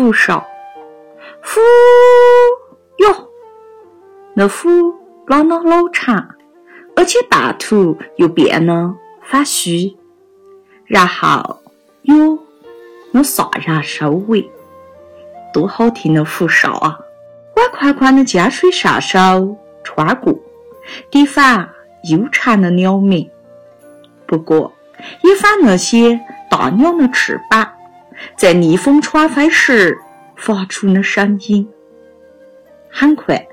不少。夫哟。那夫老衲老长而且半途又变得发虚。然后哟那啥然收尾多好听的符哨啊。我宽宽的江水上手穿过地方悠长的鸟鸣不过也放那些大鸟的翅膀在逆风穿飞时发出的声音。很快，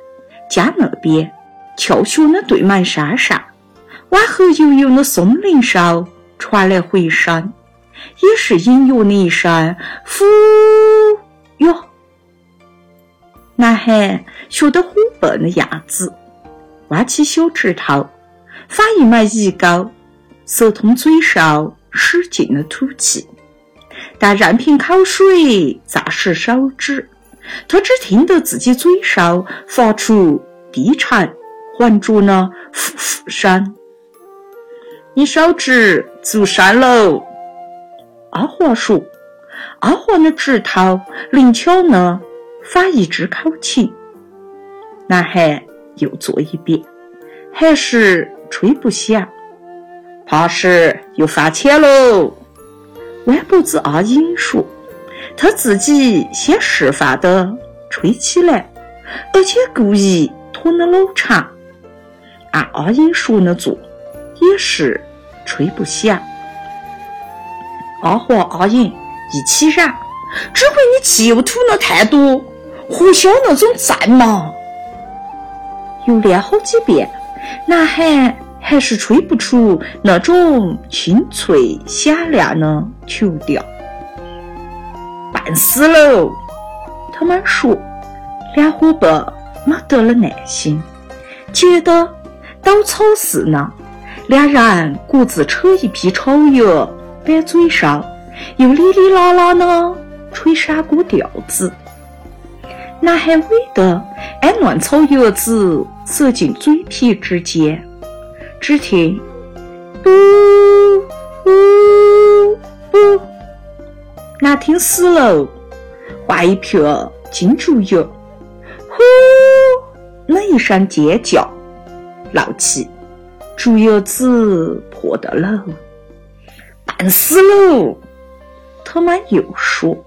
江那边翘学的对门山上，往后游泳的松林上传来回声，也是隐约的一声“呼哟”。男孩学得虎笨的样子，弯起小指头，发一枚一勾，舌通嘴上，使劲的吐气，但任凭口水炸湿手指。他只听得自己嘴上发出低沉浑浊的“呼呼”声。你手指足深喽，阿华说。阿华的指头灵巧呢，发一支口琴。男孩又做一遍，还是吹不响。怕是又犯浅喽。弯脖子阿英说。他自己先示范的吹起来，而且故意拖得老长，按阿英说的做，也是吹不响。阿华、阿英一起嚷：“只怪你气又吐了太多，胡削那种赞嘛！”又练好几遍，男孩还是吹不出那种清脆响亮的曲调。半死喽！他们说，两伙伴没得了耐心，觉得抖草似呢。两人各自扯一批草叶摆嘴上，又哩哩啦啦的吹山歌调子。男孩为的按乱草叶子塞进嘴皮之间，只听“呜呜呜”。难听死了！画一片金竹叶，呼那一声尖叫，闹起竹叶子破的喽，半死喽！他们又说。